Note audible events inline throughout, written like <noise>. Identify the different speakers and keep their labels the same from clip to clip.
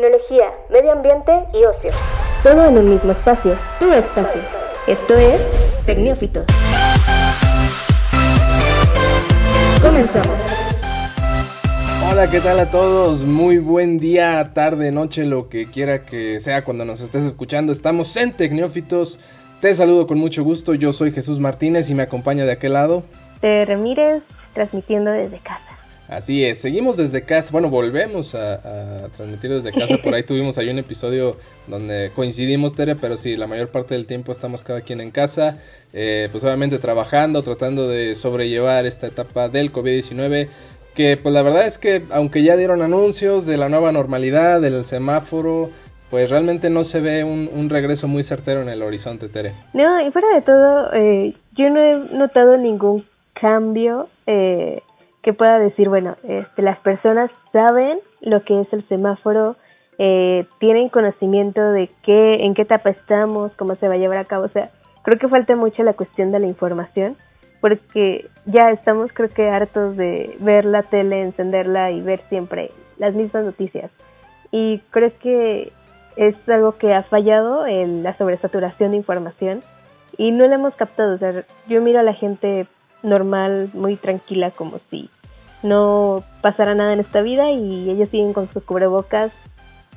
Speaker 1: tecnología, medio ambiente y ocio. Todo en un mismo espacio, tu espacio. Esto es Tecnófitos. Comenzamos.
Speaker 2: Hola, ¿qué tal a todos? Muy buen día, tarde, noche, lo que quiera que sea cuando nos estés escuchando. Estamos en Tecnófitos. Te saludo con mucho gusto. Yo soy Jesús Martínez y me acompaña de aquel lado.
Speaker 3: De Ramírez, transmitiendo desde casa.
Speaker 2: Así es, seguimos desde casa, bueno, volvemos a, transmitir desde casa, por ahí tuvimos ahí un episodio donde coincidimos, Tere, pero sí, la mayor parte del tiempo estamos cada quien en casa, eh, pues obviamente trabajando, tratando de sobrellevar esta etapa del COVID-19, que pues la verdad es que aunque ya dieron anuncios de la nueva normalidad, del semáforo, pues realmente no se ve un, regreso muy certero en el horizonte, Tere.
Speaker 3: No, y fuera de todo, eh, yo no he notado ningún cambio. Eh, que pueda decir, bueno, este, las personas saben lo que es el semáforo, eh, tienen conocimiento de qué, en qué etapa estamos, cómo se va a llevar a cabo. O sea, creo que falta mucho la cuestión de la información, porque ya estamos, creo que, hartos de ver la tele, encenderla y ver siempre las mismas noticias. Y creo que es algo que ha fallado en la sobresaturación de información y no la hemos captado. O sea, yo miro a la gente normal, muy tranquila, como si no pasara nada en esta vida y ellos siguen con sus cubrebocas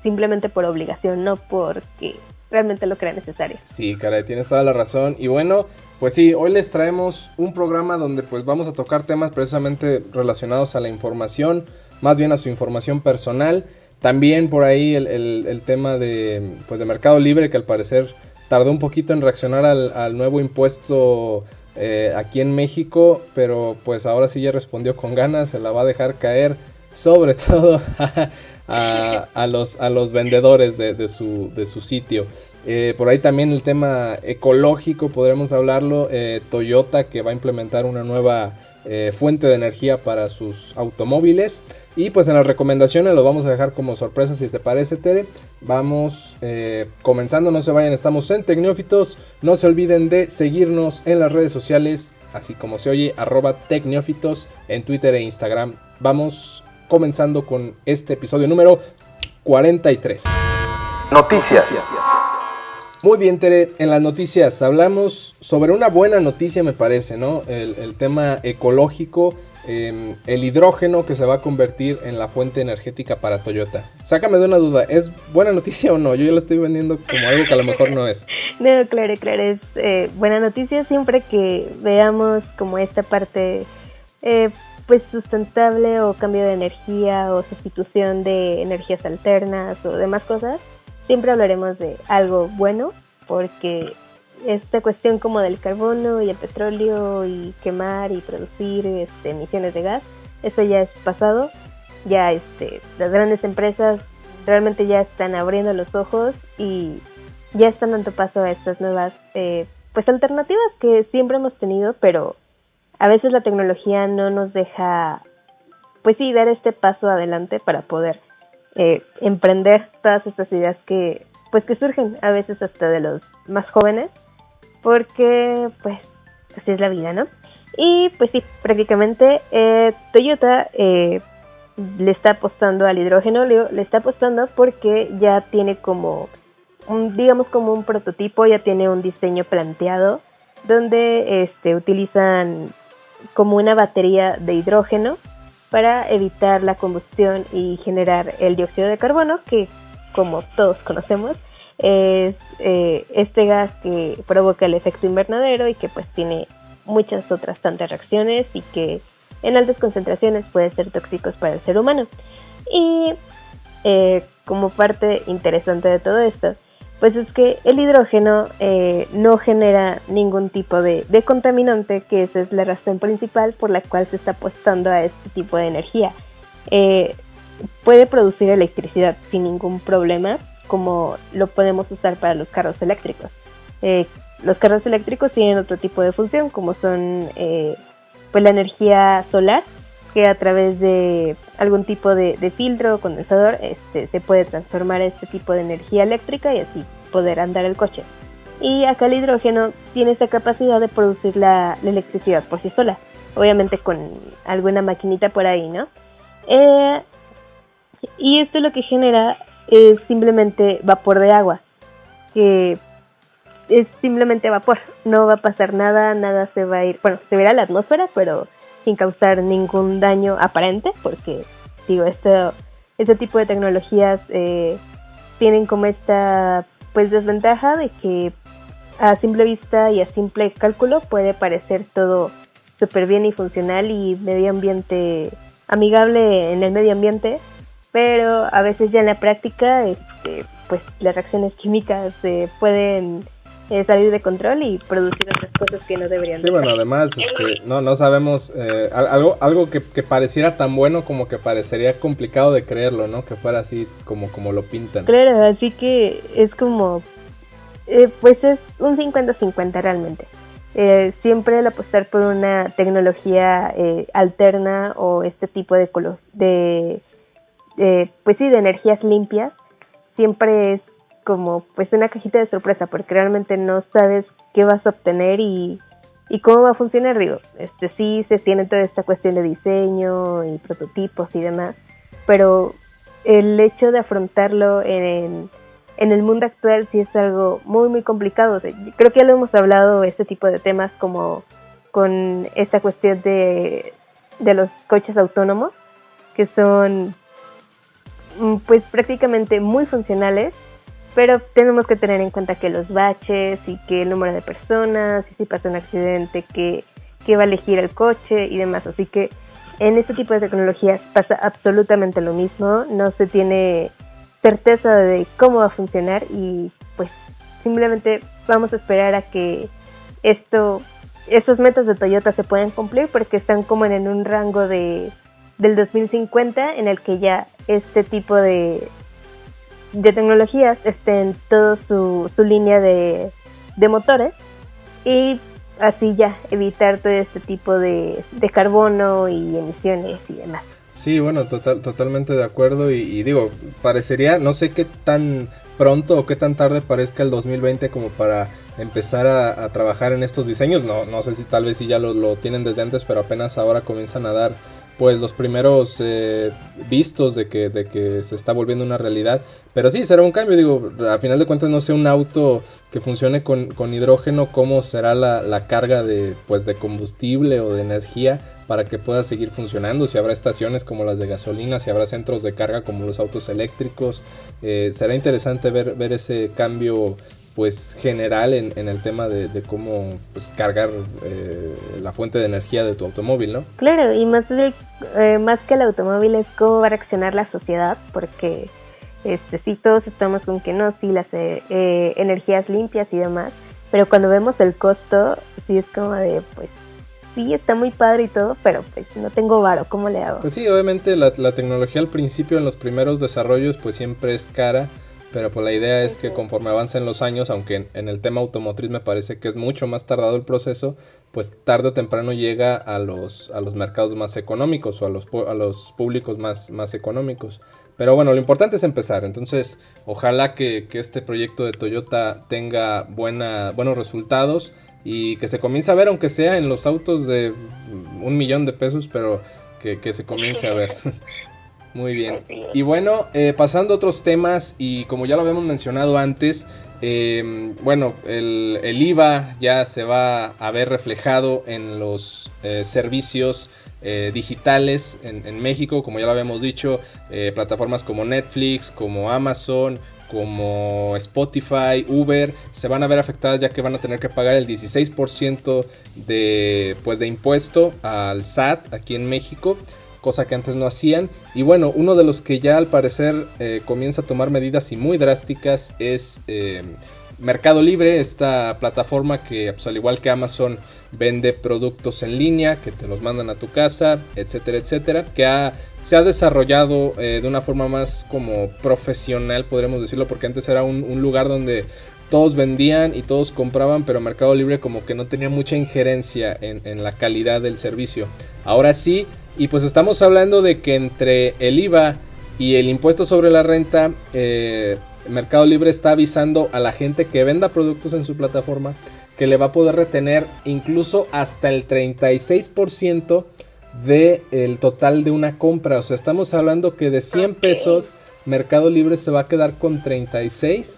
Speaker 3: simplemente por obligación, no porque realmente lo crean necesario.
Speaker 2: Sí, caray, tienes toda la razón. Y bueno, pues sí, hoy les traemos un programa donde pues vamos a tocar temas precisamente relacionados a la información, más bien a su información personal. También por ahí el, tema de, pues de Mercado Libre, que al parecer tardó un poquito en reaccionar al, al nuevo impuesto eh, aquí en México, pero pues ahora sí ya respondió con ganas, se la va a dejar caer sobre <laughs> todo a, los, a los vendedores de, su, de su sitio. Eh, por ahí también el tema ecológico, podremos hablarlo. Eh, Toyota que va a implementar una nueva eh, fuente de energía para sus automóviles. Y pues en las recomendaciones lo vamos a dejar como sorpresa si te parece, Tere. Vamos eh, comenzando, no se vayan, estamos en Tecnófitos. No se olviden de seguirnos en las redes sociales, así como se oye, arroba Tecnófitos en Twitter e Instagram. Vamos comenzando con este episodio número 43.
Speaker 4: Noticias.
Speaker 2: Muy bien, Tere, en las noticias hablamos sobre una buena noticia, me parece, ¿no? El, tema ecológico, em, el hidrógeno que se va a convertir en la fuente energética para Toyota. Sácame de una duda, ¿es buena noticia o no? Yo ya la estoy vendiendo como algo que a lo mejor no es.
Speaker 3: No, claro, claro, es eh, buena noticia siempre que veamos como esta parte, eh, pues sustentable o cambio de energía o sustitución de energías alternas o demás cosas siempre hablaremos de algo bueno, porque esta cuestión como del carbono y el petróleo y quemar y producir este, emisiones de gas, eso ya es pasado, ya este, las grandes empresas realmente ya están abriendo los ojos y ya están dando paso a estas nuevas eh, pues alternativas que siempre hemos tenido, pero a veces la tecnología no nos deja pues sí dar este paso adelante para poder eh, emprender todas estas ideas que pues que surgen a veces hasta de los más jóvenes porque pues así es la vida no y pues sí prácticamente eh, Toyota eh, le está apostando al hidrógeno le, está apostando porque ya tiene como un digamos como un prototipo ya tiene un diseño planteado donde este utilizan como una batería de hidrógeno para evitar la combustión y generar el dióxido de carbono, que como todos conocemos, es eh, este gas que provoca el efecto invernadero y que pues tiene muchas otras tantas reacciones y que en altas concentraciones puede ser tóxicos para el ser humano. Y eh, como parte interesante de todo esto, pues es que el hidrógeno eh, no genera ningún tipo de, contaminante, que esa es la razón principal por la cual se está apostando a este tipo de energía. Eh, puede producir electricidad sin ningún problema, como lo podemos usar para los carros eléctricos. Eh, los carros eléctricos tienen otro tipo de función, como son pues la energía solar, que a través de algún tipo de, filtro o condensador este, se puede transformar este tipo de energía eléctrica y así poder andar el coche. Y acá el hidrógeno tiene esa capacidad de producir la, electricidad por sí sola, obviamente con alguna maquinita por ahí, ¿no? Eh, y esto lo que genera es simplemente vapor de agua, que es simplemente vapor, no va a pasar nada, nada se va a ir, bueno, se verá la atmósfera, pero sin causar ningún daño aparente, porque digo, esto, este tipo de tecnologías eh, tienen como esta pues desventaja de que a simple vista y a simple cálculo puede parecer todo súper bien y funcional y medio ambiente amigable en el medio ambiente, pero a veces ya en la práctica este, pues las reacciones químicas se pueden eh, salir de control y producir otras cosas que no deberían.
Speaker 2: Sí, bueno, además este, no, no sabemos eh, algo, algo que, pareciera tan bueno como que parecería complicado de creerlo, ¿no? Que fuera así como, como lo pintan.
Speaker 3: Claro, así que es como, eh, pues es un 50-50 realmente. siempre el apostar por una tecnología alterna o este tipo de, de, de, pues sí, de energías limpias, siempre es como pues una cajita de sorpresa porque realmente no sabes qué vas a obtener y, cómo va a funcionar. Digo, este sí se tiene toda esta cuestión de diseño y prototipos y demás, pero el hecho de afrontarlo en, en el mundo actual sí es algo muy muy complicado. creo que ya lo hemos hablado este tipo de temas como con esta cuestión de, de los coches autónomos que son mm, pues prácticamente muy funcionales pero tenemos que tener en cuenta que los baches y que el número de personas, y si pasa un accidente, que, que va a elegir el coche y demás. Así que en este tipo de tecnologías pasa absolutamente lo mismo, no se tiene certeza de cómo va a funcionar y pues simplemente vamos a esperar a que esto, estos metas de Toyota se puedan cumplir porque están como en un rango de del 2050 en el que ya este tipo de, de tecnologías esté en toda su, su línea de, de, motores y así ya evitar todo este tipo de, de carbono y emisiones y demás.
Speaker 2: Sí, bueno, total, totalmente de acuerdo y, digo, parecería, no sé qué tan pronto o qué tan tarde parezca el 2020 como para empezar a, trabajar en estos diseños. No, no sé si tal vez si ya lo, lo, tienen desde antes, pero apenas ahora comienzan a dar pues los primeros eh, vistos de que, de que se está volviendo una realidad. Pero sí, será un cambio, digo, a final de cuentas no sé un auto que funcione con, con hidrógeno, cómo será la, la, carga de, pues, de combustible o de energía para que pueda seguir funcionando, si habrá estaciones como las de gasolina, si habrá centros de carga como los autos eléctricos. Eh, será interesante ver, ver ese cambio pues general en, en el tema de, de cómo pues, cargar eh, la fuente de energía de tu automóvil, ¿no?
Speaker 3: Claro, y más, eh, más que el automóvil es cómo va a reaccionar la sociedad, porque este, sí todos estamos con que no, sí las eh, energías limpias y demás, pero cuando vemos el costo, sí es como de, pues sí, está muy padre y todo, pero pues no tengo varo, ¿cómo le hago?
Speaker 2: Pues sí, obviamente la, la tecnología al principio en los primeros desarrollos pues siempre es cara pero pues la idea es que conforme avancen los años, aunque en, el tema automotriz me parece que es mucho más tardado el proceso, pues tarde o temprano llega a los, a los mercados más económicos o a los, a los públicos más, más económicos. Pero bueno, lo importante es empezar. Entonces, ojalá que, este proyecto de Toyota tenga buena, buenos resultados y que se comience a ver, aunque sea en los autos de un millón de pesos, pero que, que se comience a ver. <laughs> Muy bien. Y bueno, eh, pasando a otros temas, y como ya lo habíamos mencionado antes, em, bueno, el, IVA ya se va a ver reflejado en los eh, servicios eh, digitales en, en, México, como ya lo habíamos dicho, plataformas como Netflix, como Amazon, como Spotify, Uber, se van a ver afectadas ya que van a tener que pagar el 16% de, pues, de impuesto al SAT aquí en México cosa que antes no hacían. Y bueno, uno de los que ya al parecer eh, comienza a tomar medidas y muy drásticas es eh, Mercado Libre, esta plataforma que pues, al igual que Amazon vende productos en línea, que te los mandan a tu casa, etcétera, etcétera, que se ha desarrollado eh, de una forma más como profesional, podríamos decirlo, porque antes era un, lugar donde todos vendían y todos compraban, pero Mercado Libre como que no tenía mucha injerencia en, en la calidad del servicio. Ahora sí, y pues estamos hablando de que entre el IVA y el impuesto sobre la renta, eh, Mercado Libre está avisando a la gente que venda productos en su plataforma que le va a poder retener incluso hasta el 36% del total de una compra. O sea, estamos hablando que de 100 pesos Mercado Libre se va a quedar con 36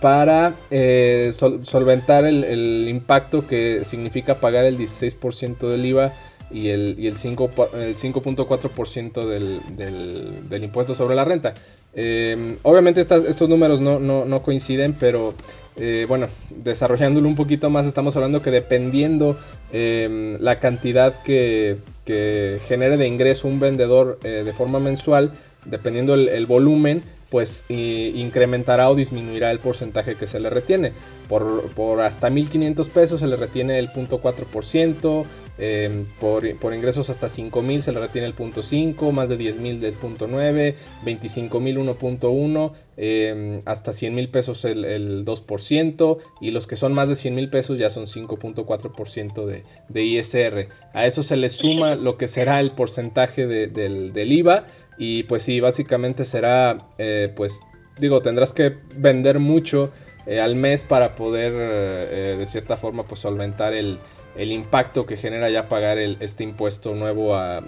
Speaker 2: para eh, solventar el, impacto que significa pagar el 16% del IVA y el, y el 5.4% del, del, del, impuesto sobre la renta. Eh, obviamente estos números no, coinciden, pero eh, bueno, desarrollándolo un poquito más, estamos hablando que dependiendo em, la cantidad que, que, genere de ingreso un vendedor eh, de forma mensual, dependiendo el volumen, pues incrementará o disminuirá el porcentaje que se le retiene. Por, por hasta 1.500 pesos se le retiene el 0.4%, eh, por, por, ingresos hasta 5.000 se le retiene el 0.5%, más de 10.000 del 0.9%, 25.000 1.1%, eh, hasta 100.000 pesos el, el, 2% y los que son más de 100.000 pesos ya son 5.4% de, ISR. A eso se le suma lo que será el porcentaje del, del IVA y pues sí, básicamente será, eh, pues digo, tendrás que vender mucho eh, al mes para poder eh, de cierta forma pues solventar el, el, impacto que genera ya pagar el, este impuesto nuevo a,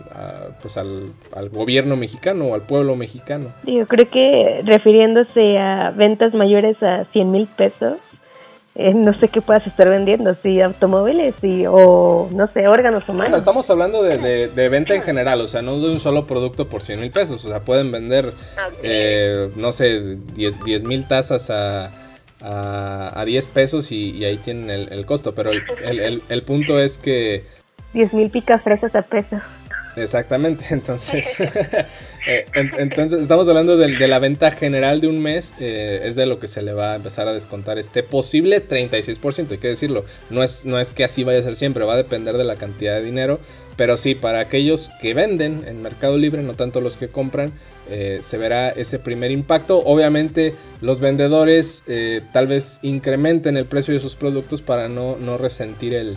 Speaker 2: pues al, al, gobierno mexicano o al pueblo mexicano.
Speaker 3: Yo creo que refiriéndose a ventas mayores a 100 mil pesos, eh, no sé qué puedas estar vendiendo, si automóviles y, o no sé, órganos humanos. Bueno,
Speaker 2: estamos hablando de, de, venta en general, o sea, no de un solo producto por 100 mil pesos, o sea, pueden vender, eh, no sé, 10 mil tazas a, a, 10 pesos y, ahí tienen el, costo, pero el, el, el, punto es que...
Speaker 3: 10 mil picas fresas a peso.
Speaker 2: Exactamente, <laughs> entonces, <laughs> eh, entonces estamos hablando de, la venta general de un mes, eh, es de lo que se le va a empezar a descontar este posible 36%, hay que decirlo, no es, no es que así vaya a ser siempre, va a depender de la cantidad de dinero, pero sí, para aquellos que venden en Mercado Libre, no tanto los que compran, eh, se verá ese primer impacto. Obviamente los vendedores eh, tal vez incrementen el precio de sus productos para no, no resentir el,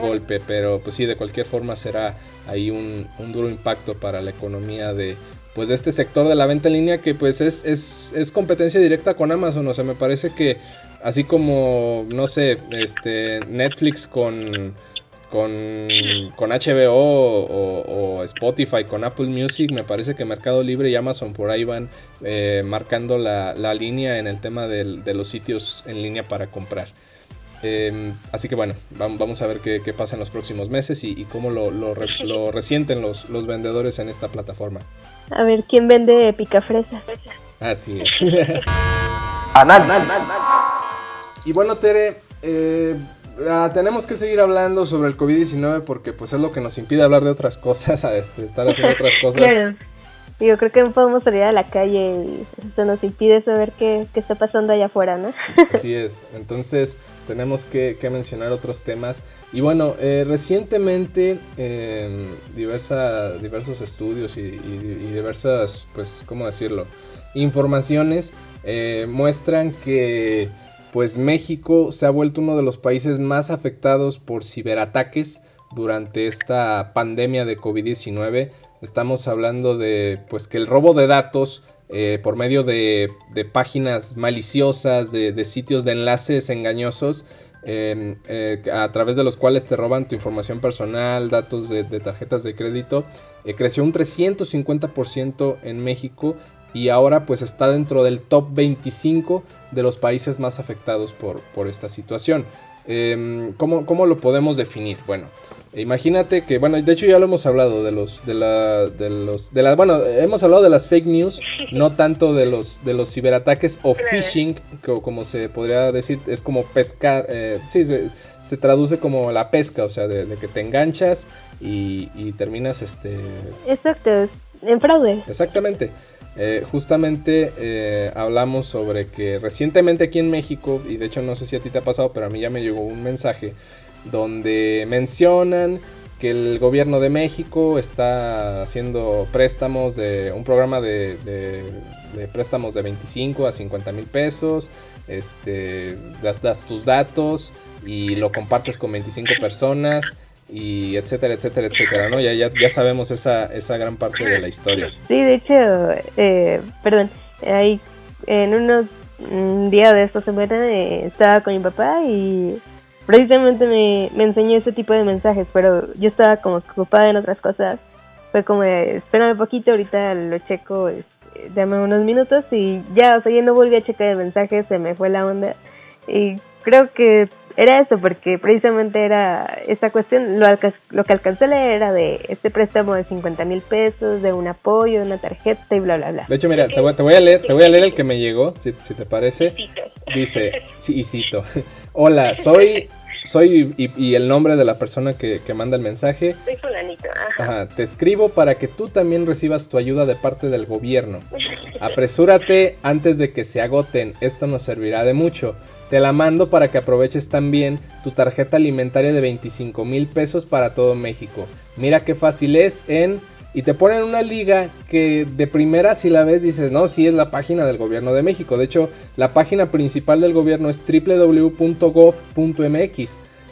Speaker 2: golpe, pero pues sí, de cualquier forma será ahí un, duro impacto para la economía de, pues de este sector de la venta en línea que pues es, es, es, competencia directa con Amazon. O sea, me parece que así como, no sé, este Netflix con con, con HBO o, Spotify, con Apple Music, me parece que Mercado Libre y Amazon por ahí van eh, marcando la, línea en el tema de los sitios en línea para comprar. Em, así que bueno, vamos a ver qué, pasa en los próximos meses y, cómo lo, <laughs> lo, resienten los, los vendedores en esta plataforma.
Speaker 3: A ver, ¿quién vende picafresa?
Speaker 2: Así es. <laughs> y bueno, Tere, eh, Ah, tenemos que seguir hablando sobre el COVID-19 porque pues es lo que nos impide hablar de otras cosas, <laughs> a este, estar haciendo otras <laughs> cosas.
Speaker 3: claro. Yo creo que no podemos salir a la calle y eso nos impide saber qué, qué está pasando allá afuera, ¿no? <laughs>
Speaker 2: Así es, entonces tenemos que, mencionar otros temas. Y bueno, eh, recientemente eh, diversa, diversos estudios y, y, diversas, pues, ¿cómo decirlo? Informaciones eh, muestran que pues México se ha vuelto uno de los países más afectados por ciberataques durante esta pandemia de COVID-19. Estamos hablando de pues que el robo de datos eh, por medio de, páginas maliciosas, de, sitios de enlaces engañosos, em, eh, a través de los cuales te roban tu información personal, datos de, tarjetas de crédito, eh, creció un 350% en México y ahora pues está dentro del top 25 de los países más afectados por, por esta situación. Em, ¿cómo, lo podemos definir? Bueno, imagínate que, bueno, de hecho ya lo hemos hablado de los, de la, de los, de la, bueno, hemos hablado de las fake news, <laughs> no tanto de los, de los ciberataques o phishing, como se podría decir, es como pescar, eh, sí, se, traduce como la pesca, o sea, de, que te enganchas y, y terminas, este...
Speaker 3: Exacto, en fraude.
Speaker 2: Exactamente. Eh, justamente eh, hablamos sobre que recientemente aquí en México, y de hecho no sé si a ti te ha pasado, pero a mí ya me llegó un mensaje donde mencionan que el gobierno de México está haciendo préstamos de un programa de, préstamos de 25 a 50 mil pesos, este, das, das tus datos y lo compartes con 25 personas y etcétera, etcétera, etcétera, ¿no? Ya, ya, ya sabemos esa, esa gran parte de la historia.
Speaker 3: Sí, de hecho, eh, perdón, ahí en unos un día de esta semana eh, estaba con mi papá y precisamente me, me enseñó ese tipo de mensajes, pero yo estaba como ocupada en otras cosas. Fue como, espérame un poquito, ahorita lo checo dame unos minutos y ya, o sea, yo no volví a checar el mensaje, se me fue la onda. Y creo que era eso, porque precisamente era esa cuestión, lo, lo que alcancé a leer era de este préstamo de 50 mil pesos, de un apoyo, de una tarjeta y bla, bla, bla.
Speaker 2: De hecho, mira, te voy, a leer, te voy a leer el que me llegó, si, si te parece. Dice, sí, y cito, <laughs> hola, soy soy y, el nombre de la persona que, manda el mensaje.
Speaker 4: Soy fulanito,
Speaker 2: ajá. Te escribo para que tú también recibas tu ayuda de parte del gobierno. Apresúrate antes de que se agoten, esto nos servirá de mucho. Te la mando para que aproveches también tu tarjeta alimentaria de 25 mil pesos para todo México. Mira qué fácil es en y te ponen una liga que de primera si la ves dices, no, sí es la página del gobierno de México. De hecho, la página principal del gobierno es www.gov.mx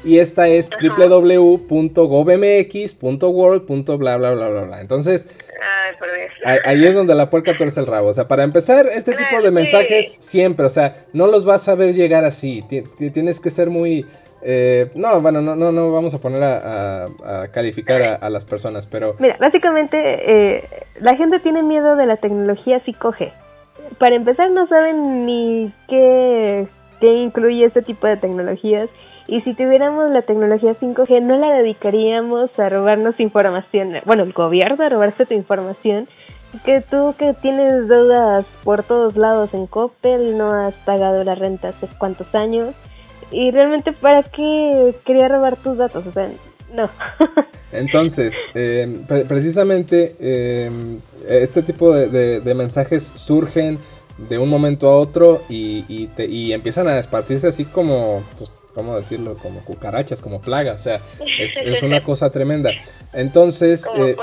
Speaker 2: y esta es www.govmx.world. bla bla bla bla bla. Entonces, ahí es donde la puerca tuerce el rabo. O sea, para empezar, este tipo de mensajes siempre, o sea, no los vas a ver llegar así. Tienes que ser muy eh, no, bueno, no, no, no vamos a poner a, calificar a, las personas, pero...
Speaker 3: Mira, básicamente eh, la gente tiene miedo de la tecnología si coge. Para empezar no saben ni qué, incluye este tipo de tecnologías y si tuviéramos la tecnología 5G no la dedicaríamos a robarnos información, bueno, el gobierno a robarse tu información, que tú que tienes deudas por todos lados en Coppel, no has pagado la renta hace cuántos años y realmente, ¿para qué quería robar tus datos? O sea, no. <laughs>
Speaker 2: Entonces, eh, precisamente eh, este tipo de, mensajes surgen de un momento a otro y, y, empiezan a esparcirse así como, pues, ¿cómo decirlo? Como cucarachas, como plaga. O sea, es, una <laughs> cosa tremenda. Entonces,
Speaker 4: eh,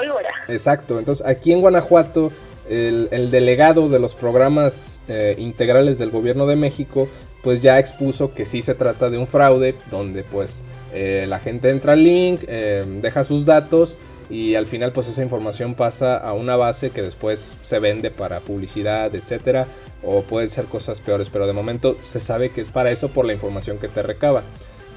Speaker 2: exacto. Entonces, aquí en Guanajuato, el, el delegado de los programas integrales del gobierno de México pues ya expuso que sí se trata de un fraude donde pues eh, la gente entra al link, eh, deja sus datos y al final pues esa información pasa a una base que después se vende para publicidad, etcétera, o pueden ser cosas peores, pero de momento se sabe que es para eso por la información que te recaba.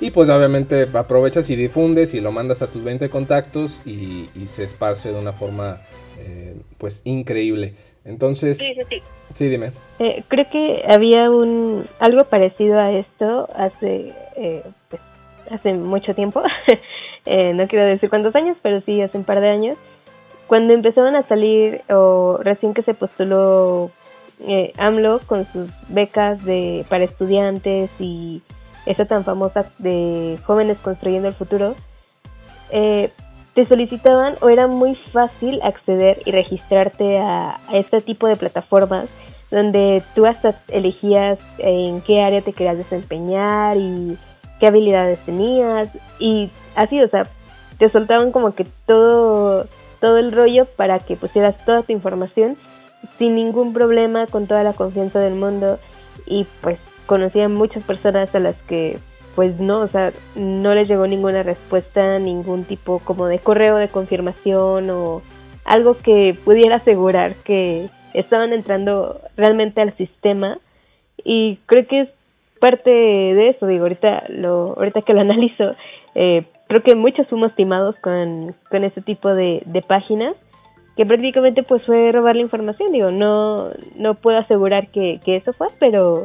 Speaker 2: Y pues obviamente aprovechas y difundes y lo mandas a tus 20 contactos y, se esparce de una forma eh, pues increíble. Entonces,
Speaker 4: sí, sí,
Speaker 2: sí. dime.
Speaker 3: Eh, creo que había un algo parecido a esto hace eh, pues, hace mucho tiempo. <laughs> Eh, no quiero decir cuántos años, pero sí hace un par de años. Cuando empezaron a salir, o recién que se postuló AMLO con sus becas de para estudiantes y esa tan famosa de jóvenes construyendo el futuro, eh, te solicitaban o era muy fácil acceder y registrarte a, este tipo de plataformas donde tú hasta elegías en qué área te querías desempeñar y qué habilidades tenías y así, o sea, te soltaban como que todo todo el rollo para que pusieras toda tu información sin ningún problema, con toda la confianza del mundo y pues conocía muchas personas a las que pues no, o sea, no les llegó ninguna respuesta, ningún tipo como de correo de confirmación o algo que pudiera asegurar que estaban entrando realmente al sistema y creo que es parte de eso, digo, ahorita, lo, ahorita que lo <laughs> analizo, eh, creo que muchos fuimos timados con, con este tipo de, de páginas que prácticamente pues fue robar la información, digo, no, no puedo asegurar que, que eso fue, pero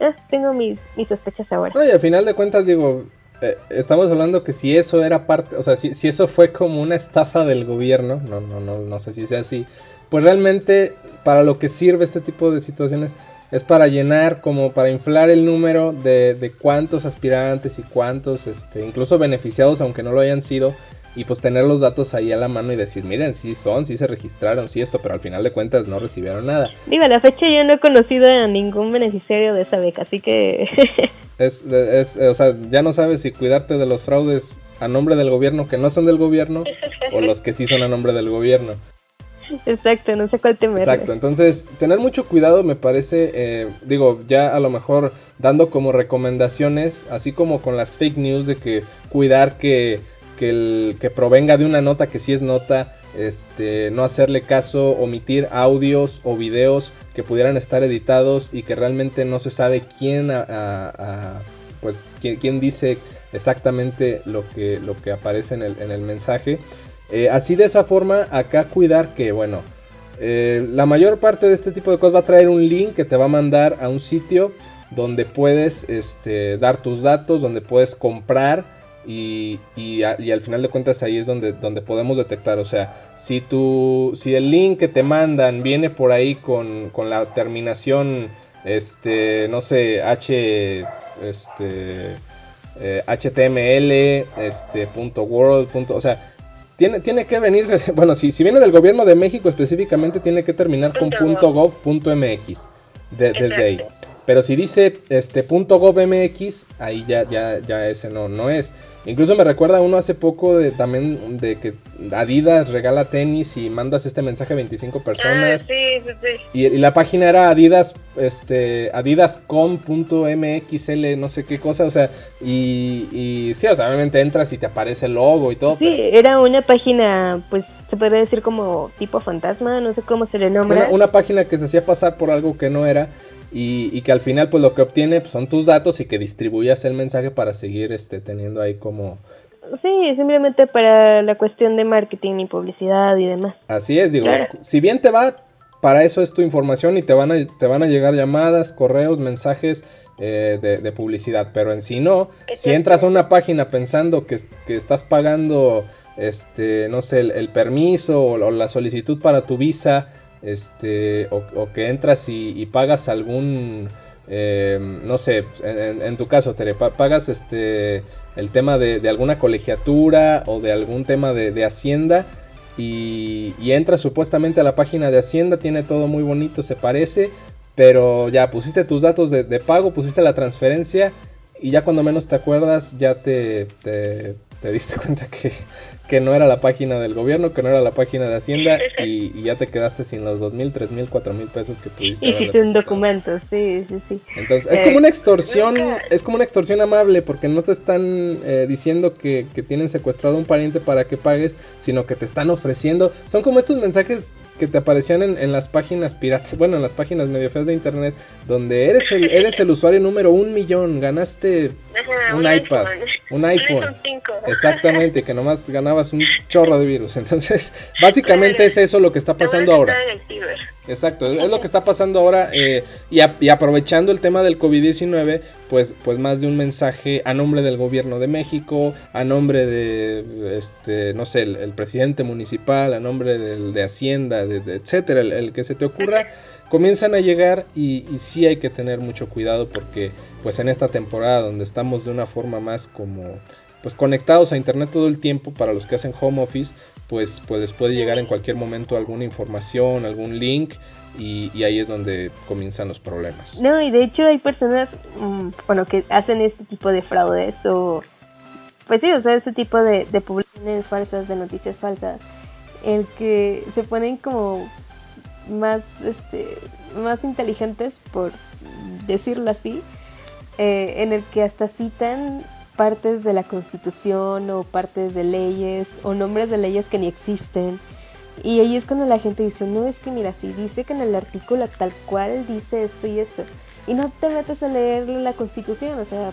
Speaker 3: eh, tengo mis, sospechas ahora.
Speaker 2: y al final de cuentas, digo, eh, estamos hablando que si eso era parte, o sea, si, si eso fue como una estafa del gobierno, no, no, no, no sé si sea así, pues realmente para lo que sirve este tipo de situaciones es para llenar, como para inflar el número de, de cuántos aspirantes y cuántos, este, incluso beneficiados, aunque no lo hayan sido, y pues tener los datos ahí a la mano y decir, miren, sí son, sí se registraron, sí esto, pero al final de cuentas no recibieron nada.
Speaker 3: Digo, a la fecha yo no he conocido a ningún beneficiario de esa beca, así que... <laughs>
Speaker 2: es, es, o sea, ya no sabes si cuidarte de los fraudes a nombre del gobierno que no son del gobierno o los que sí son a nombre del gobierno.
Speaker 3: Exacto, no sé cuál.
Speaker 2: Exacto, entonces tener mucho cuidado me parece, eh, digo, ya a lo mejor dando como recomendaciones, así como con las fake news de que cuidar que que, provenga de una nota que sí es nota, este, no hacerle caso, omitir audios o videos que pudieran estar editados y que realmente no se sabe quién, pues, quién, dice exactamente lo que, lo que aparece en el mensaje. Eh, así de esa forma, acá cuidar que, bueno, eh, la mayor parte de este tipo de cosas va a traer un link que te va a mandar a un sitio donde puedes este, dar tus datos, donde puedes comprar y, al final de cuentas ahí es donde, donde podemos detectar. O sea, si, tu, si el link que te mandan viene por ahí con, con la terminación, este, no sé, H, este, HTML, eh, este, punto .world, punto, o sea, tiene, tiene que venir, <laughs> bueno, si, si viene del gobierno de México específicamente, tiene que terminar con .gov.mx desde ahí. Pero si dice este .gov.mx, ahí ya, ya, ya ese no, no es. Incluso me recuerda uno hace poco de también de que Adidas regala tenis y mandas este mensaje a 25 personas.
Speaker 4: Ah, sí, sí, sí.
Speaker 2: Y, la página era Adidas, este, adidascom.mxl, no sé qué cosa, o sea, y, y sí, o sea, obviamente entras y te aparece el logo y todo.
Speaker 3: Sí, era una página, pues, se puede decir como tipo fantasma, no sé cómo se le nombra.
Speaker 2: una página que se hacía pasar por algo que no era y, que al final pues lo que obtiene pues, son tus datos y que distribuyas el mensaje para seguir este teniendo ahí como
Speaker 3: Sí, simplemente para la cuestión de marketing y publicidad y demás.
Speaker 2: Así es, digo, si bien te va, para eso es tu información y te van a, te van a llegar llamadas, correos, mensajes eh, de, publicidad, pero en sí no, si entras a una página pensando que, que estás pagando, este, no sé, el, permiso o, la solicitud para tu visa, este, o, que entras y, pagas algún, eh, no sé, en, tu caso, Tere, pagas este, el tema de, alguna colegiatura o de algún tema de, Hacienda y, entras supuestamente a la página de Hacienda, tiene todo muy bonito, se parece, pero ya pusiste tus datos de, pago, pusiste la transferencia y ya cuando menos te acuerdas ya te, te, te diste cuenta que, que no era la página del gobierno, que no era la página de Hacienda y, ya te quedaste sin los dos mil, tres mil, cuatro mil pesos que pudiste.
Speaker 3: Y <laughs> sin documentos, sí, sí, sí.
Speaker 2: Entonces, es como una extorsión, es como una extorsión amable porque no te están eh, diciendo que, que, tienen secuestrado a un pariente para que pagues, sino que te están ofreciendo. Son como estos mensajes que te aparecían en, en las páginas piratas, <laughs> bueno, en las páginas medio feas de internet, donde eres el, eres el usuario número un millón, ganaste un, iPad, un iPhone. Exactamente, que nomás ganaba un chorro de virus. Entonces, <laughs> básicamente es eso lo que está pasando ahora. Exacto, es lo que está pasando ahora eh, y, aprovechando el tema del COVID-19, pues, pues más de un mensaje a nombre del gobierno de México, a nombre de, este, no sé, el, presidente municipal, a nombre del, de Hacienda, de, etcétera, el, que se te ocurra, comienzan a llegar y, y sí hay que tener mucho cuidado porque pues en esta temporada donde estamos de una forma más como pues conectados a internet todo el tiempo para los que hacen home office, pues, pues puede llegar en cualquier momento alguna información, algún link y, ahí es donde comienzan los problemas.
Speaker 3: No, y de hecho hay personas, mm, bueno, que hacen este tipo de fraudes o, pues sí, o sea, este tipo de, de publicaciones falsas, de noticias falsas, el que se ponen como más, este, más inteligentes, por decirlo así, eh, en el que hasta citan partes de la constitución o partes de leyes o nombres de leyes que ni existen. Y ahí es cuando la gente dice, no, es que mira, si dice que en el artículo tal cual dice esto y esto, y no te metes a leer la constitución, o sea,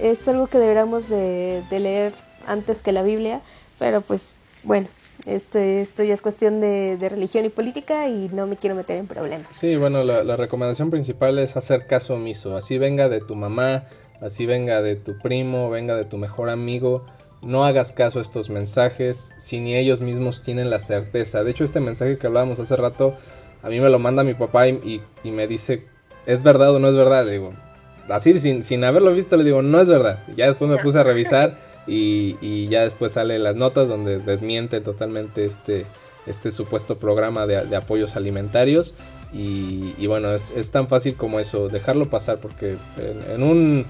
Speaker 3: es algo que deberíamos de, leer antes que la Biblia, pero pues bueno, esto, esto ya es cuestión de, religión y política y no me quiero meter en problemas.
Speaker 2: Sí, bueno, la, la recomendación principal es hacer caso omiso, así venga de tu mamá, así venga de tu primo, venga de tu mejor amigo, no hagas caso a estos mensajes si ni ellos mismos tienen la certeza. De hecho, este mensaje que hablábamos hace rato, a mí me lo manda mi papá y, me dice, ¿es verdad o no es verdad? Le digo, así sin, sin haberlo visto, le digo, no es verdad. Ya después me puse a revisar <laughs> y, ya después sale las notas donde desmiente totalmente este, este supuesto programa de, apoyos alimentarios. Y, bueno, es, es, tan fácil como eso, dejarlo pasar porque en un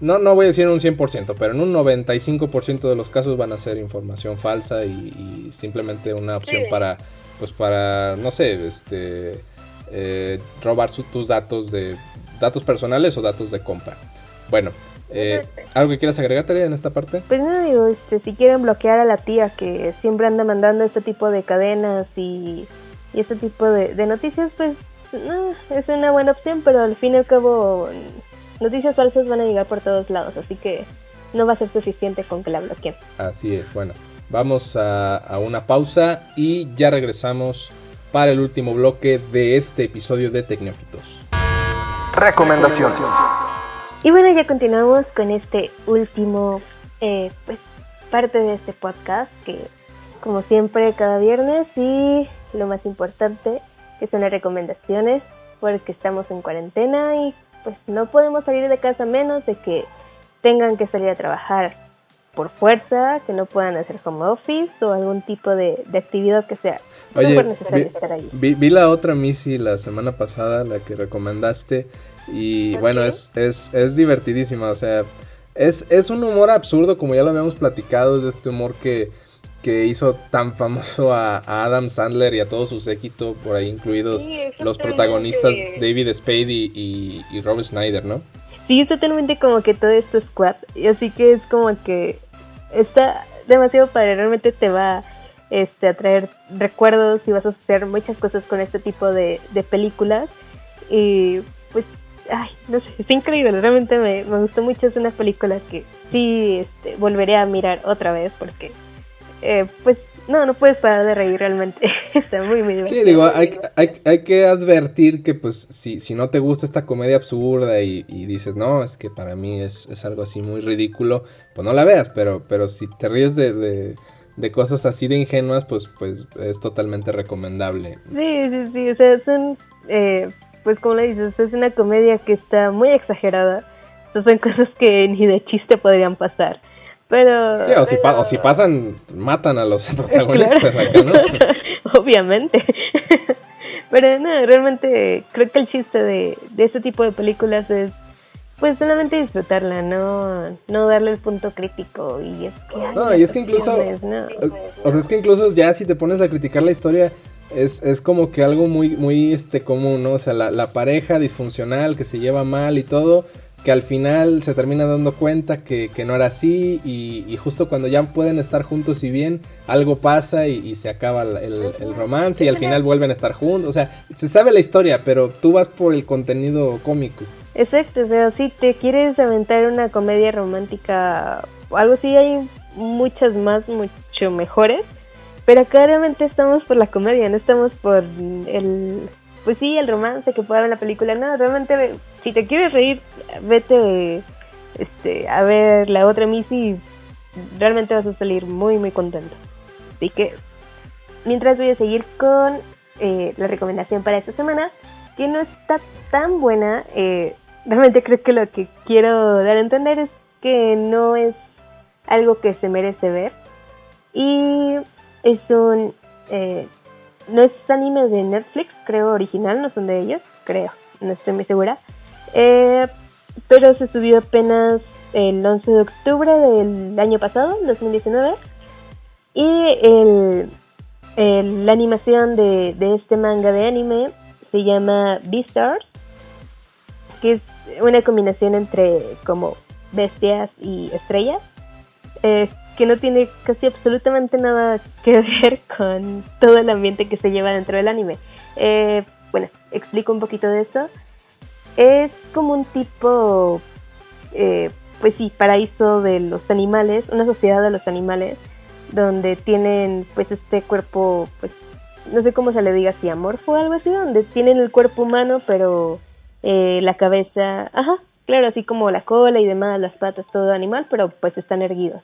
Speaker 2: no, no voy a decir un 100%, pero en un 95% de los casos van a ser información falsa y, simplemente una opción para, pues para, no sé, este, eh, robar tus datos de datos personales o datos de compra. Bueno, eh, ¿algo que quieras agregar, en esta parte?
Speaker 3: Pues no, digo, este, si quieren bloquear a la tía que siempre anda mandando este tipo de cadenas y, este tipo de, de noticias, pues no, es una buena opción, pero al fin y al cabo noticias falsas van a llegar por todos lados, así que no va a ser suficiente con que la bloqueen.
Speaker 2: Así es, bueno, vamos a, una pausa y ya regresamos para el último bloque de este episodio de Tecnófitos.
Speaker 4: Recomendaciones.
Speaker 3: Y bueno, ya continuamos con este último, eh, pues, parte de este podcast que, como siempre, cada viernes y lo más importante, que son las recomendaciones, porque estamos en cuarentena y pues no podemos salir de casa menos de que tengan que salir a trabajar por fuerza, que no puedan hacer home office o algún tipo de, actividad que sea
Speaker 2: Oye, vi, estar ahí. Vi, la otra Missy la semana pasada, la que recomendaste, y bueno, es, es, es divertidísima, o sea, es, es un humor absurdo, como ya lo habíamos platicado, es de este humor que, que hizo tan famoso a, Adam Sandler y a todo su séquito, por ahí incluidos los protagonistas David Spade y, y, Rob Snyder, ¿no?
Speaker 3: Sí, es totalmente como que todo esto es squad, y así que es como que está demasiado padre, realmente te va este, a traer recuerdos y vas a hacer muchas cosas con este tipo de, de películas. Y pues, ay, no sé, es increíble, realmente me, me gustó mucho, es una película que sí este, volveré a mirar otra vez porque, eh, pues, no, no puedes parar de reír realmente. <laughs> Está muy, muy
Speaker 2: divertido. Sí, digo, hay, hay, hay, que advertir que, pues, si, si no te gusta esta comedia absurda y, dices, no, es que para mí es, es, algo así muy ridículo, pues no la veas, pero, pero si te ríes de, de, cosas así de ingenuas, pues, pues es totalmente recomendable.
Speaker 3: Sí, sí, sí, o sea, es eh, pues como le dices, es una comedia que está muy exagerada. son <laughs> cosas que ni de chiste podrían pasar. Pero.
Speaker 2: Sí, o, Si, pasan, matan a los <laughs> protagonistas acá, ¿no? <laughs>
Speaker 3: Obviamente. <laughs> Pero no, realmente creo que el chiste de, de este tipo de películas es pues solamente disfrutarla, no, no darle el punto crítico y es que...
Speaker 2: No, y es que incluso... o sea, es que incluso ya si te pones a criticar la historia, es, es como que algo muy, muy este, común, ¿no? O sea, la, la pareja disfuncional que se lleva mal y todo, que al final se termina dando cuenta que, no era así y, justo cuando ya pueden estar juntos y bien, algo pasa y, se acaba el, romance y al final vuelven a estar juntos. O sea, se sabe la historia, pero tú vas por el contenido cómico.
Speaker 3: Exacto, o sea, si te quieres aventar una comedia romántica o algo así, hay muchas más, mucho mejores. Pero claramente estamos por la comedia, no estamos por el pues sí, el romance que puede haber en la película, no, realmente si te quieres reír, vete este, a ver la otra Missy realmente vas a salir muy muy contento. Así que mientras voy a seguir con eh, la recomendación para esta semana, que no está tan buena, eh, realmente creo que lo que quiero dar a entender es que no es algo que se merece ver y es un eh, no es anime de Netflix, creo original, no son de ellos, creo, no estoy muy segura. Eh, pero se subió apenas el 11 de octubre del año pasado, 2019. Y el, la animación de, este manga de anime se llama Beastars, que es una combinación entre como bestias y estrellas. Que no tiene casi absolutamente nada que ver con todo el ambiente que se lleva dentro del anime. Eh, bueno, explico un poquito de eso. Es como un tipo, eh, pues sí, paraíso de los animales, una sociedad de los animales, donde tienen pues este cuerpo, pues no sé cómo se le diga, si amorfo o algo así, donde tienen el cuerpo humano, pero eh, la cabeza, ajá, claro, así como la cola y demás, las patas, todo animal, pero pues están erguidos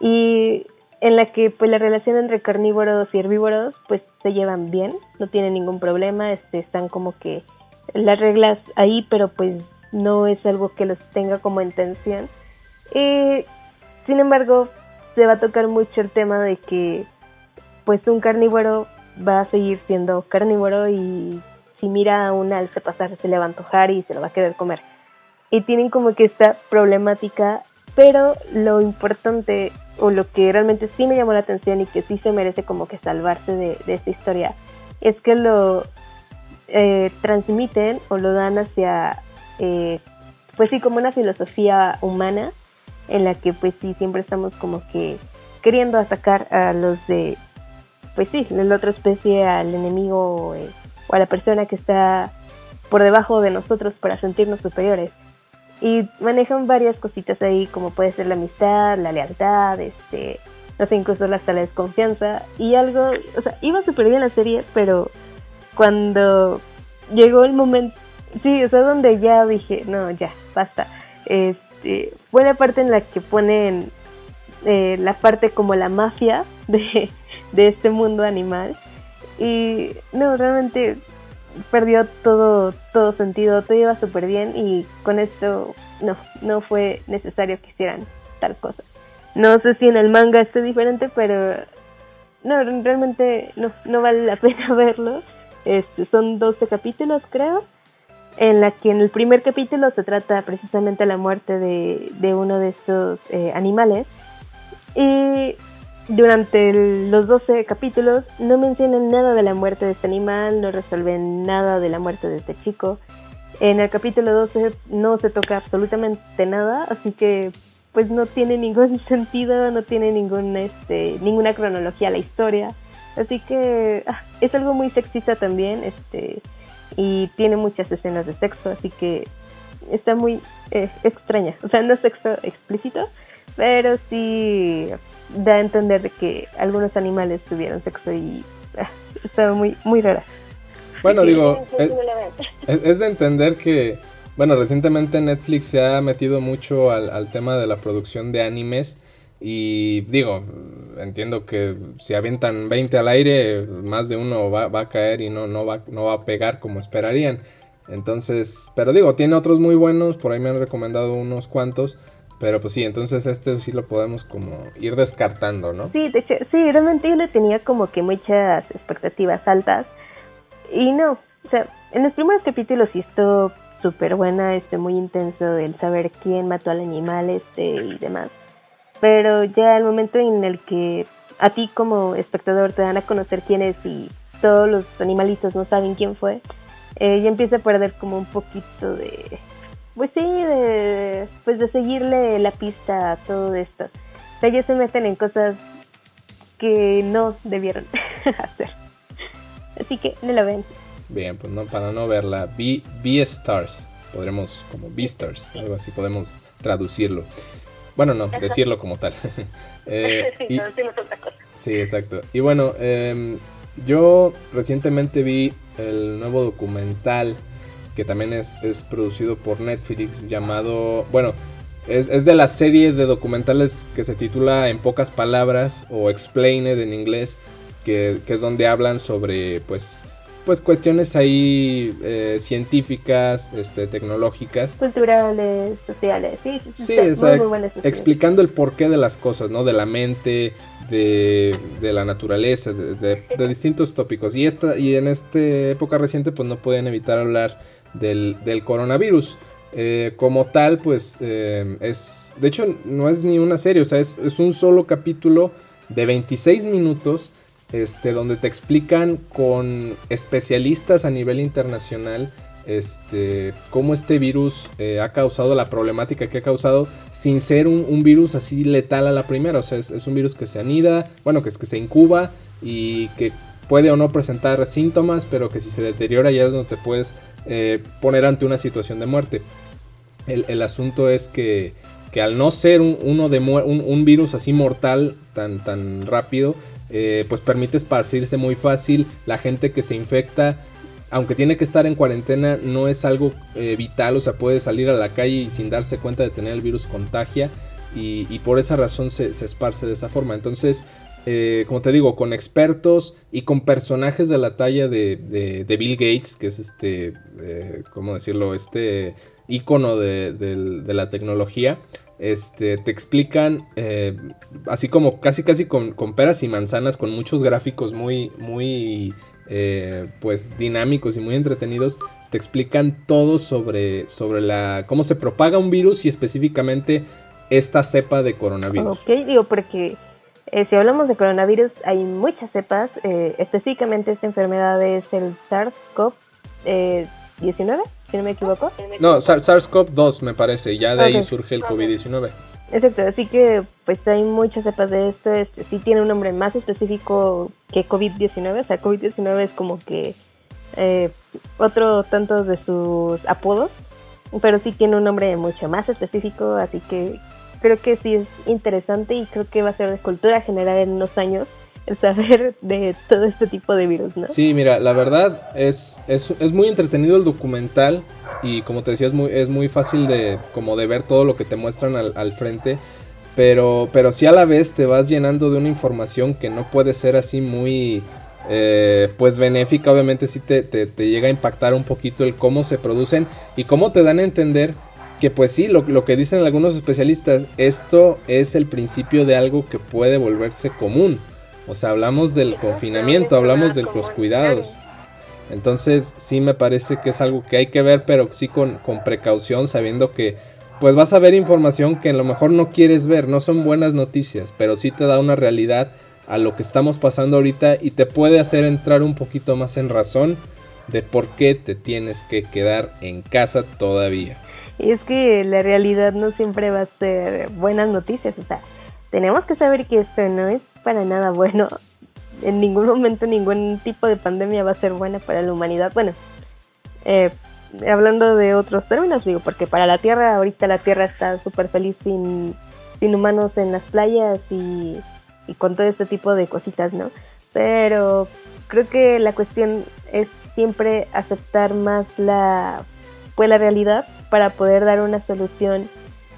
Speaker 3: y en la que pues la relación entre carnívoros y herbívoros pues se llevan bien, no tienen ningún problema, este, están como que las reglas ahí, pero pues no es algo que los tenga como intención. Y sin embargo, se va a tocar mucho el tema de que pues un carnívoro va a seguir siendo carnívoro y si mira a un alce pasar se le va a antojar y se lo va a querer comer. Y tienen como que esta problemática, pero lo importante o lo que realmente sí me llamó la atención y que sí se merece como que salvarse de, esta historia, es que lo eh, transmiten o lo dan hacia, eh, pues sí, como una filosofía humana en la que pues sí, siempre estamos como que queriendo atacar a los de, pues sí, la otra especie, al enemigo eh, o a la persona que está por debajo de nosotros para sentirnos superiores. Y manejan varias cositas ahí, como puede ser la amistad, la lealtad, este, no sé, incluso hasta la desconfianza. Y algo, o sea, iba súper bien la serie, pero cuando llegó el momento, sí, o sea, donde ya dije, no, ya, basta. Este, fue la parte en la que ponen eh, la parte como la mafia de, de este mundo animal. Y no, realmente perdió todo, todo sentido, todo iba súper bien y con esto no, no fue necesario que hicieran tal cosa. No sé si en el manga esté diferente, pero no, realmente no, no vale la <laughs> pena verlo. Este, son 12 capítulos, creo, en la que en el primer capítulo se trata precisamente la muerte de, de uno de estos eh, animales. Y durante los 12 capítulos no mencionan nada de la muerte de este animal, no resuelven nada de la muerte de este chico. En el capítulo 12 no se toca absolutamente nada, así que pues no tiene ningún <laughs> sentido, no tiene ningún, este, ninguna cronología la historia. Así que ah, es algo muy sexista también, este, y tiene muchas escenas de sexo, así que está muy eh, extraña. O sea, no es sexo explícito, pero sí da a entender que algunos animales tuvieron sexo y ah, estaba muy, muy rara.
Speaker 2: Bueno, digo, es, de entender que, bueno, recientemente Netflix se ha metido mucho al, tema de la producción de animes y digo, entiendo que si avientan 20 al aire, más de uno va, va a caer y no, no, va, no va a pegar como esperarían. Entonces, pero digo, tiene otros muy buenos, por ahí me han recomendado unos cuantos. Pero pues sí, entonces este sí lo podemos como ir descartando, ¿no?
Speaker 3: Sí, de hecho, sí, realmente yo le tenía como que muchas expectativas altas. Y no, o sea, en los primeros capítulos sí estuvo súper buena, este, muy intenso el saber quién mató al animal este y demás. Pero ya el momento en el que a ti como espectador te dan a conocer quién es y todos los animalitos no saben quién fue, eh, ya empieza a perder como un poquito de pues sí, de, pues de seguirle la pista a todo esto. O sea, ellos se meten en cosas que no debieron <laughs> hacer. Así que no la ven.
Speaker 2: Bien, pues no, para no verla, B-Stars, podremos, como B-Stars, algo así podemos traducirlo. Bueno, no, decirlo como tal. <laughs> <laughs>
Speaker 1: eh, sí, y, otra cosa.
Speaker 2: sí, exacto. Y bueno, eh, yo recientemente vi el nuevo documental que también es, producido por Netflix, llamado, bueno, es, de la serie de documentales que se titula En pocas palabras o Explained en inglés, que, es donde hablan sobre, pues, pues cuestiones ahí eh, científicas, este, tecnológicas.
Speaker 3: Culturales, sociales, sí,
Speaker 2: sí, explicando el porqué de las cosas, ¿no? De la mente, de, la naturaleza, de, de, distintos tópicos. Y, esta, y en esta época reciente, pues no pueden evitar hablar del, coronavirus. Eh, como tal, pues eh, es, de hecho no es ni una serie, o sea, es, un solo capítulo de 26 minutos, este, donde te explican con especialistas a nivel internacional, este, cómo este virus eh, ha causado la problemática que ha causado sin ser un, virus así letal a la primera, o sea, es, es, un virus que se anida, bueno, que es que se incuba y que puede o no presentar síntomas, pero que si se deteriora ya es donde te puedes eh, poner ante una situación de muerte. El, asunto es que, que, al no ser un, uno de un, virus así mortal tan, tan rápido, eh, pues permite esparcirse muy fácil. La gente que se infecta, aunque tiene que estar en cuarentena, no es algo eh, vital, o sea, puede salir a la calle y sin darse cuenta de tener el virus contagia. Y, por esa razón se, se, esparce de esa forma. Entonces, eh, como te digo, con expertos y con personajes de la talla de, Bill Gates, que es este, eh, ¿cómo decirlo? Este ícono de, la tecnología. Este, te explican, eh, así como casi casi con, peras y manzanas, con muchos gráficos muy, muy, pues dinámicos y muy entretenidos, te explican todo sobre, sobre la, cómo se propaga un virus y específicamente esta cepa de coronavirus.
Speaker 3: Ok, digo, porque eh, si hablamos de coronavirus, hay muchas cepas. Eh, específicamente esta enfermedad es el SARS-CoV-19, eh, si no me equivoco.
Speaker 2: No, SARS-CoV-2 me parece, ya de ahí surge el COVID-19.
Speaker 3: Exacto, así que pues hay muchas cepas de esto. Este, sí tiene un nombre más específico que COVID-19. O sea, COVID-19 es como que otro tanto de sus apodos, pero sí tiene un nombre mucho más específico, así que creo que sí es interesante y creo que va a ser de cultura general en unos años saber <laughs> de todo este tipo de virus, ¿no?
Speaker 2: Sí, mira, la verdad es, es, es, muy entretenido el documental y como te decía es muy, es muy fácil de, como de ver todo lo que te muestran al, al frente, pero, pero sí a la vez te vas llenando de una información que no puede ser así muy... Eh, pues benéfica obviamente sí te, te, llega a impactar un poquito el cómo se producen y cómo te dan a entender que pues sí, lo, que dicen algunos especialistas, esto es el principio de algo que puede volverse común. O sea, hablamos del confinamiento, hablamos de los cuidados. Entonces sí me parece que es algo que hay que ver, pero sí con, con precaución, sabiendo que pues vas a ver información que a lo mejor no quieres ver, no son buenas noticias, pero sí te da una realidad a lo que estamos pasando ahorita y te puede hacer entrar un poquito más en razón de por qué te tienes que quedar en casa todavía.
Speaker 3: Es que la realidad no siempre va a ser buenas noticias, o sea, tenemos que saber que esto no es para nada bueno. En ningún momento ningún tipo de pandemia va a ser buena para la humanidad. Bueno, eh, hablando de otros términos, digo, porque para la Tierra, ahorita la Tierra está súper feliz sin, sin humanos en las playas y, y con todo este tipo de cositas, ¿no? Pero creo que la cuestión es siempre aceptar más la, pues, la realidad para poder dar una solución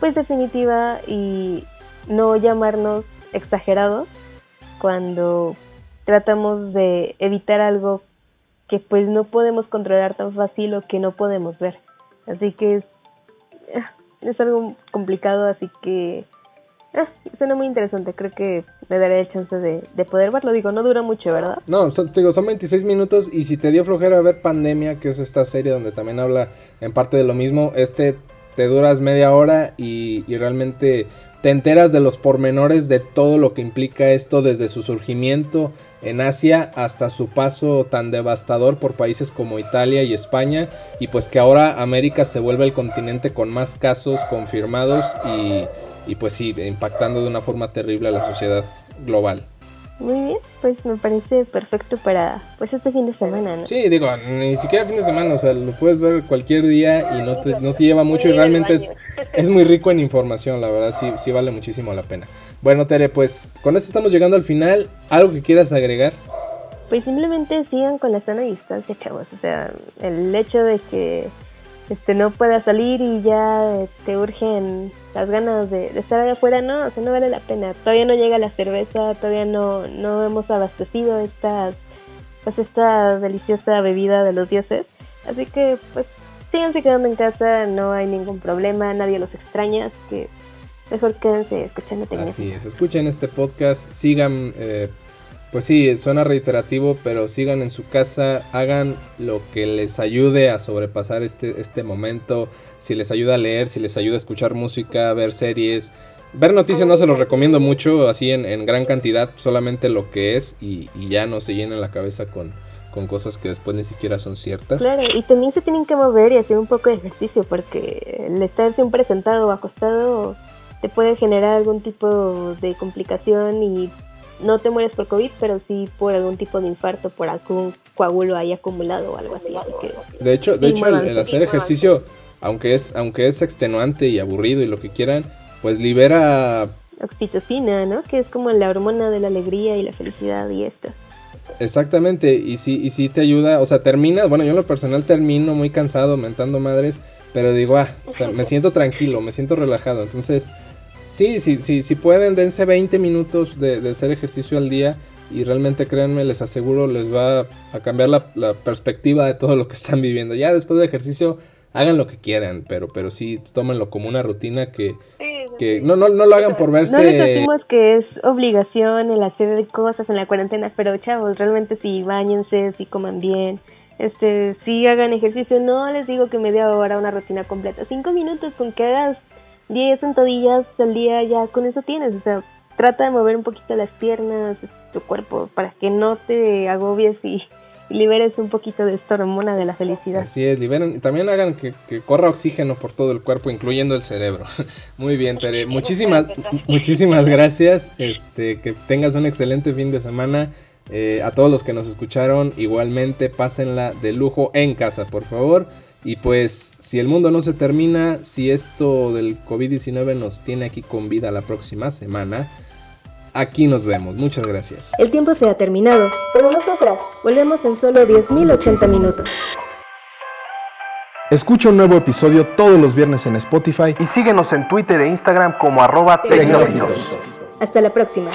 Speaker 3: pues definitiva y no llamarnos exagerados cuando tratamos de evitar algo que pues no podemos controlar tan fácil o que no podemos ver. Así que es, es algo complicado, así que eh, suena muy interesante. Creo que me daré el chance de, de, poder verlo. Digo, no dura mucho, ¿verdad?
Speaker 2: No, son, digo, son 26 minutos y si te dio flojera ver Pandemia, que es esta serie donde también habla en parte de lo mismo, este te duras media hora y, y realmente te enteras de los pormenores de todo lo que implica esto desde su surgimiento en Asia hasta su paso tan devastador por países como Italia y España y pues que ahora América se vuelve el continente con más casos confirmados y, y pues sí, impactando de una forma terrible a la sociedad global.
Speaker 3: Muy bien, pues me parece perfecto para pues este fin de semana, ¿no?
Speaker 2: Sí, digo, ni siquiera fin de semana, o sea, lo puedes ver cualquier día y no te, no te lleva mucho y realmente es, <laughs> es muy rico en información, la verdad, sí, sí vale muchísimo la pena. Bueno, Tere, pues con esto estamos llegando al final. ¿Algo que quieras agregar?
Speaker 3: Pues simplemente sigan con la sana distancia, chavos. O sea, el hecho de que este no pueda salir y ya te urgen las ganas de, estar allá afuera, no, o sea, no vale la pena. Todavía no llega la cerveza, todavía no, no hemos abastecido estas, pues esta deliciosa bebida de los dioses. Así que, pues, síganse quedando en casa, no hay ningún problema, nadie los extraña, así que mejor quédense escuchando
Speaker 2: Así es, escuchen este podcast, sigan eh, pues sí, suena reiterativo, pero sigan en su casa, hagan lo que les ayude a sobrepasar este, este momento, si les ayuda a leer, si les ayuda a escuchar música, ver series. Ver noticias no se los recomiendo mucho, así en, en gran cantidad, solamente lo que es y, y, ya no se llenen la cabeza con, con cosas que después ni siquiera son ciertas.
Speaker 3: Claro, y también se tienen que mover y hacer un poco de ejercicio, porque el estar siempre sentado o acostado te puede generar algún tipo de complicación y no te mueres por COVID, pero sí por algún tipo de infarto, por algún coágulo ahí acumulado o algo así. así que,
Speaker 2: de hecho, de hecho el, el, hacer ejercicio, aunque es, aunque es extenuante y aburrido y lo que quieran, pues libera
Speaker 3: oxitocina, ¿no? Que es como la hormona de la alegría y la felicidad y esto.
Speaker 2: Exactamente, y sí, y sí te ayuda, o sea, terminas, bueno, yo en lo personal termino muy cansado, mentando madres, pero digo, ah, o sea, me siento tranquilo, me siento relajado, entonces Sí, sí, sí, si pueden, dense 20 minutos de, de, hacer ejercicio al día y realmente créanme, les aseguro, les va a cambiar la, la, perspectiva de todo lo que están viviendo. Ya después del ejercicio, hagan lo que quieran, pero, pero sí, tómenlo como una rutina que, que no, no, no lo hagan por verse...
Speaker 3: No les decimos que es obligación el hacer cosas en la cuarentena, pero chavos, realmente sí, bañense, sí coman bien, este, sí hagan ejercicio, no les digo que media hora, una rutina completa, cinco minutos con que hagas 10 sentadillas al día ya con eso tienes, o sea, trata de mover un poquito las piernas, tu cuerpo, para que no te agobies y, y liberes un poquito de esta hormona de la felicidad.
Speaker 2: Así es, liberen, también hagan que, que, corra oxígeno por todo el cuerpo, incluyendo el cerebro. <laughs> Muy bien, Tere, muchísimas, muchísimas gracias, este, que tengas un excelente fin de semana. Eh, a todos los que nos escucharon, igualmente pásenla de lujo en casa, por favor. Y pues si el mundo no se termina, si esto del COVID-19 nos tiene aquí con vida la próxima semana,
Speaker 5: aquí nos vemos. Muchas gracias.
Speaker 1: El tiempo se ha terminado, pero no sufras. Volvemos en solo 10.080 minutos.
Speaker 6: Escucha un nuevo episodio todos los viernes en Spotify
Speaker 2: y síguenos en Twitter e Instagram como arroba tecnológicos.
Speaker 1: Hasta la próxima.